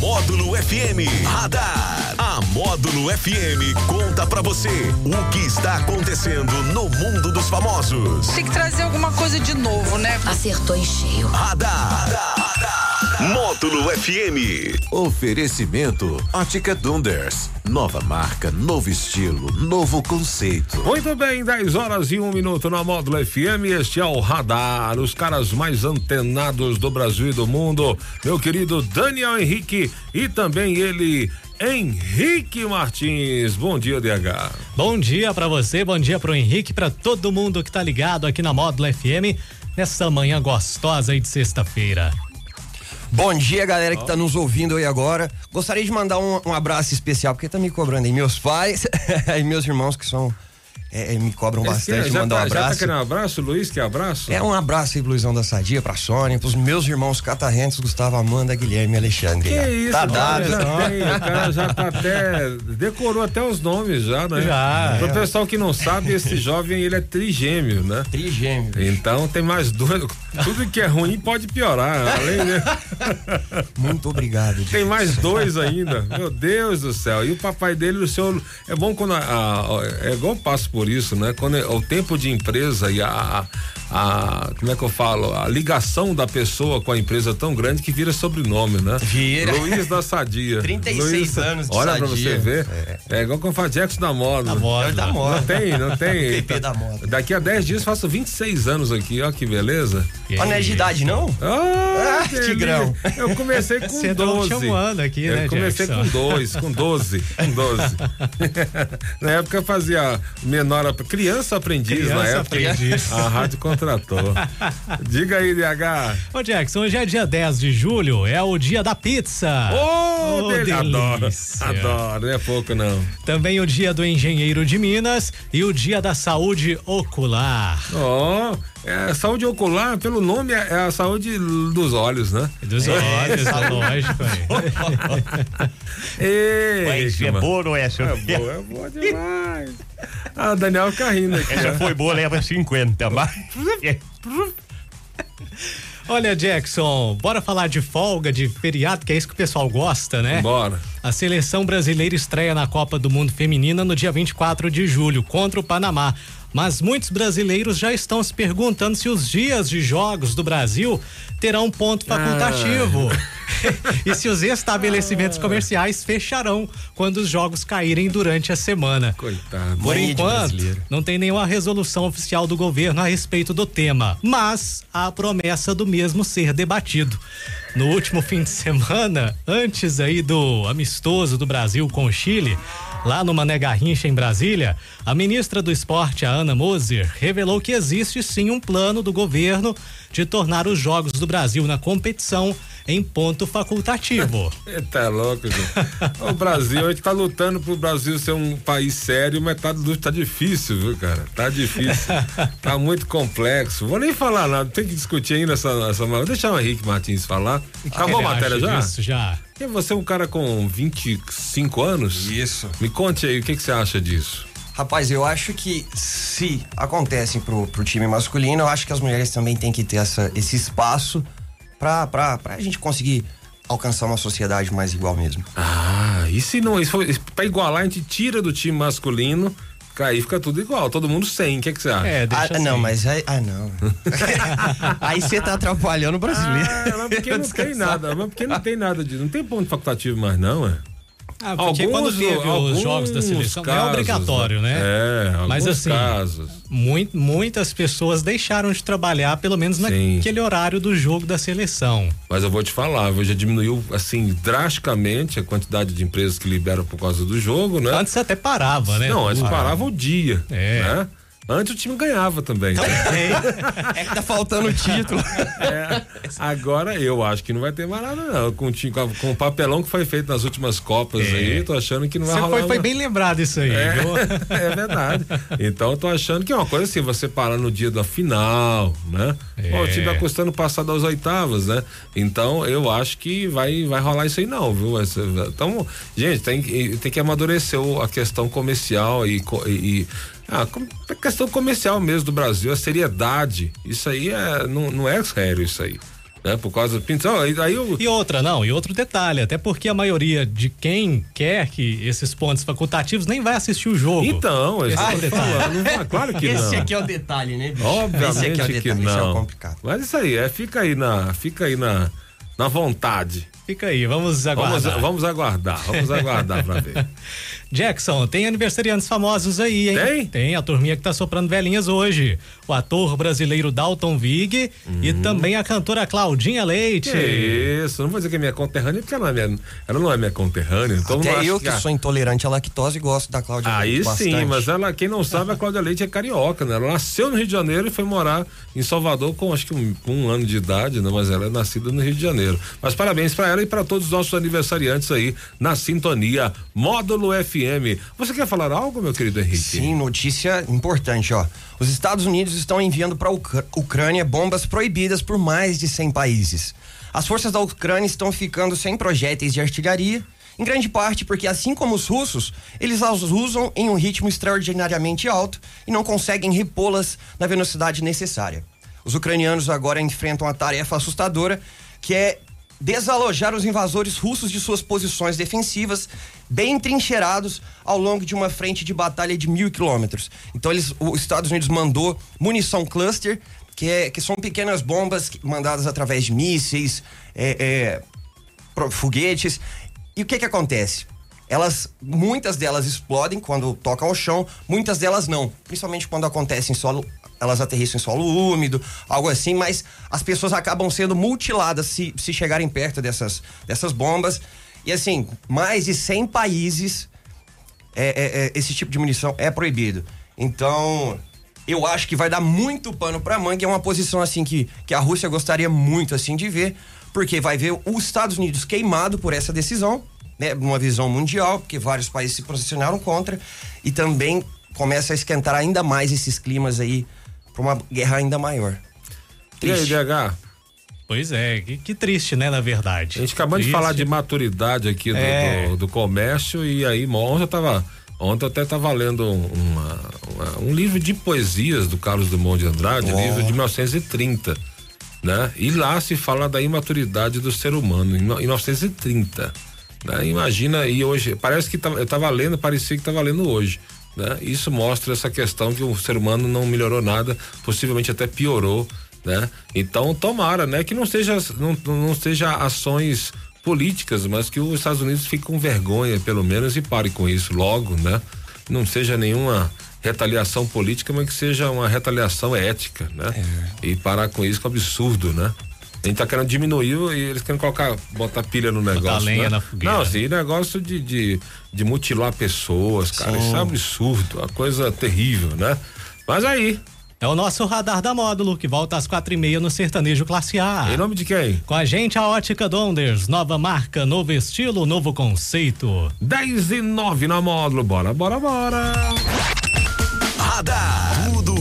Módulo FM Radar. A Módulo FM conta pra você o que está acontecendo no mundo dos famosos. Tem que trazer alguma coisa de novo, né? Acertou em cheio. Radar. Radar. Módulo FM. Oferecimento Ótica Dunders. Nova marca, novo estilo, novo conceito. Muito bem, 10 horas e um minuto na Módulo FM. Este é o Radar, os caras mais antenados do Brasil e do mundo. Meu querido Daniel Henrique e também ele, Henrique Martins. Bom dia, DH. Bom dia para você, bom dia pro Henrique, para todo mundo que tá ligado aqui na Módulo FM nessa manhã gostosa aí de sexta-feira. Bom dia, galera que está nos ouvindo aí agora. Gostaria de mandar um, um abraço especial, porque tá me cobrando aí meus pais e meus irmãos que são é, é, me cobram bastante, é, já mandar tá, um abraço. Já tá querendo um abraço, Luiz, que abraço? É um abraço aí Luizão da Sadia, pra Sônia, pros meus irmãos catarrentos, Gustavo, Amanda, Guilherme e Alexandre. Que isso, tá dado. já tem, o cara já tá até, decorou até os nomes já, né? Já. Pro É. pessoal que não sabe, esse jovem, ele é trigêmeo, né? Trigêmeo. Então tem mais dois, tudo que é ruim pode piorar, além, né? Muito obrigado. Tem mais dois ainda. Meu Deus do céu. E o papai dele, o senhor. É bom quando. A, a- é igual passo por isso, né? Quando é o tempo de empresa e a, a- Como é que eu falo? A ligação da pessoa com a empresa é tão grande que vira sobrenome, né? Vira. Luiz da Sadia. 36 Luiz- anos de Olha pra Sadia. você ver. É, igual quando fala Jackson da moda. Da moda. É da moda. Não tem, não tem. PP da moda. Daqui a 10 dias faço 26 anos aqui, ó que beleza. Ó, não é de idade, não? Ah, Ah. Tigrão. Eu comecei com Você tá 12. chamando aqui, eu né, comecei Jackson? com dois, com 12, com 12. na época eu fazia menor, criança aprendiz Criança na época. aprendiz. A rádio contratou. Diga aí, DH. Ô Jackson, hoje é dia 10 de julho, é o dia da pizza. Ô, Ô, dele- adoro, delícia. adoro, não é pouco não. Também o dia do engenheiro de Minas e o dia da saúde ocular. Ó, é, saúde ocular, pelo nome, é, é a saúde dos olhos, né? Dos olhos, é lógico. Ei, é boa, não é, É senhor? boa, é boa demais. Ah, Daniel fica rindo aqui. Essa né? foi boa, leva 50, mas. Olha, Jackson, bora falar de folga, de feriado, que é isso que o pessoal gosta, né? Bora. A seleção brasileira estreia na Copa do Mundo Feminina no dia 24 de julho, contra o Panamá. Mas muitos brasileiros já estão se perguntando se os dias de jogos do Brasil terão ponto facultativo. e se os estabelecimentos comerciais fecharão quando os jogos caírem durante a semana. Coitado. Por enquanto, não tem nenhuma resolução oficial do governo a respeito do tema, mas há a promessa do mesmo ser debatido. No último fim de semana, antes aí do amistoso do Brasil com o Chile, lá no Mané Garrincha em Brasília, a ministra do Esporte, a Ana Moser, revelou que existe sim um plano do governo de tornar os jogos do Brasil na competição em ponto facultativo. Tá louco, gente. O Brasil, a gente tá lutando pro Brasil ser um país sério, mas tá, tá difícil, viu, cara? Tá difícil. Tá muito complexo. Vou nem falar nada, tem que discutir ainda essa. essa vou deixar o Henrique Martins falar. Acabou a matéria já? disso? Já. E você é um cara com 25 anos? Isso. Me conte aí, o que, que você acha disso? Rapaz, eu acho que se acontece pro, pro time masculino, eu acho que as mulheres também têm que ter essa, esse espaço pra, pra, pra gente conseguir alcançar uma sociedade mais igual mesmo. Ah, e se não, isso foi, pra igualar, a gente tira do time masculino, aí fica tudo igual, todo mundo sem, o que, que você acha? É, deixa ah, não, assim. mas aí. Ah, não. aí você tá atrapalhando o brasileiro. Ah, mas porque não tem nada, mas porque não tem nada de. Não tem ponto facultativo mais, não, é? Ah, porque quando teve os jogos da seleção, é casos, obrigatório, né? É, Mas alguns assim, casos. Muito, muitas pessoas deixaram de trabalhar, pelo menos Sim. naquele horário do jogo da seleção. Mas eu vou te falar, já diminuiu assim drasticamente a quantidade de empresas que liberam por causa do jogo, né? Antes até parava, né? Não, antes parava o dia. É. Né? Antes o time ganhava também. É que tá faltando o título. É, agora eu acho que não vai ter mais nada, não. Com, com, o papelão que foi feito nas últimas Copas aí, tô achando que não vai Você rolar. foi, foi bem lembrado isso aí, É, viu? é verdade. Então eu tô achando que é uma coisa assim, você parar no dia da final, né? É. Ó, o time vai custando passar das oitavas, né? Então eu acho que vai, vai rolar isso aí não, viu? Então, gente, tem, que- tem que amadurecer a questão comercial co- e, e ah, com- a questão comercial mesmo do Brasil, a seriedade. Isso aí é, não, não é sério isso aí. né? Por causa do pinto. Aí, aí eu, E outra, não, e outro detalhe, até porque a maioria de quem quer que esses pontos facultativos nem vai assistir o jogo. então, Esse esse é o detalhe. não- claro que Esse não. aqui é o detalhe, né? bicho? Obviamente Esse aqui é o que detalhe, esse é não. complicado. Mas isso aí, é, fica aí na, fica aí na, na vontade. Fica aí, vamos Vamos, aguardar. vamos aguardar, vamos aguardar pra ver. Jackson, tem aniversariantes famosos aí, hein? Tem? Tem, a turminha que tá soprando velhinhas hoje. O ator brasileiro Dalton Vig e também a cantora Claudinha Leite. Uhum. Que isso, não vou dizer que é minha conterrânea, porque ela não é minha, ela não é minha conterrânea. Então Até eu que a- sou intolerante à lactose gosto da Cláudia Aí Leite sim, bastante. mas ela, quem não sabe, a Cláudia Leite é carioca, né? Ela nasceu no Rio de Janeiro e foi morar em Salvador com acho que um, com um ano de idade, né? Mas ela é nascida no Rio de Janeiro. Mas parabéns pra ela e para todos os nossos aniversariantes aí na sintonia Módulo FM. Você quer falar algo, meu querido Henrique? Sim, notícia importante, ó. Os Estados Unidos estão enviando para a Ucrânia bombas proibidas por mais de 100 países. As forças da Ucrânia estão ficando sem projéteis de artilharia, em grande parte porque, assim como os russos, eles as usam em um ritmo extraordinariamente alto e não conseguem repô-las na velocidade necessária. Os ucranianos agora enfrentam uma tarefa assustadora, que é desalojar os invasores russos de suas posições defensivas, bem trincheirados ao longo de uma frente de batalha de mil quilômetros. Então, eles, os Estados Unidos mandou munição cluster, que, é, que são pequenas bombas mandadas através de mísseis, é, é, foguetes. E o que que acontece? Elas, muitas delas explodem quando tocam ao chão, muitas delas não. Principalmente quando acontece em solo, elas aterrissam em solo úmido, algo assim, mas as pessoas acabam sendo mutiladas se, se chegarem perto dessas, dessas bombas. E assim, mais de 100 países é, é, é, esse tipo de munição é proibido. Então, eu acho que vai dar muito pano pra manga. É uma posição assim que, que a Rússia gostaria muito assim de ver, porque vai ver os Estados Unidos queimado por essa decisão, né, numa visão mundial, porque vários países se posicionaram contra e também começa a esquentar ainda mais esses climas aí pra uma guerra ainda maior. E aí, Triste. DH? Pois é, que, que triste, né, na verdade. A gente acabou de Triste. falar de maturidade aqui do, É. do, do comércio e aí ontem eu tava ontem eu até tava lendo um, uma- uma- um livro de poesias do Carlos Drummond de Andrade, Ó. livro de 1930, né? E lá se fala da imaturidade do ser humano em, no- em 1930, né? Imagina e hoje parece que tava, eu tava lendo, parecia que tava lendo hoje. Né? Isso mostra essa questão que o ser humano não melhorou nada, possivelmente até piorou, né? Então tomara, né, que não seja não, não seja ações políticas, mas que os Estados Unidos fiquem com vergonha, pelo menos, e pare com isso logo, né? Não seja nenhuma retaliação política, mas que seja uma retaliação ética, né? E parar com isso, que é um absurdo, né? A gente tá querendo diminuir e eles querem colocar, botar pilha no negócio. lenha né? na fogueira. Não, assim, negócio de, de, de mutilar pessoas, cara, isso é um absurdo, uma coisa terrível, né? Mas aí, É o nosso radar da módulo, que volta às quatro e meia no Sertanejo Classe A. em nome de quem? Com a gente, a Ótica Donders. Nova marca, novo estilo, novo conceito. 10 e 9 na módulo, bora, bora, bora. Radar. Tudo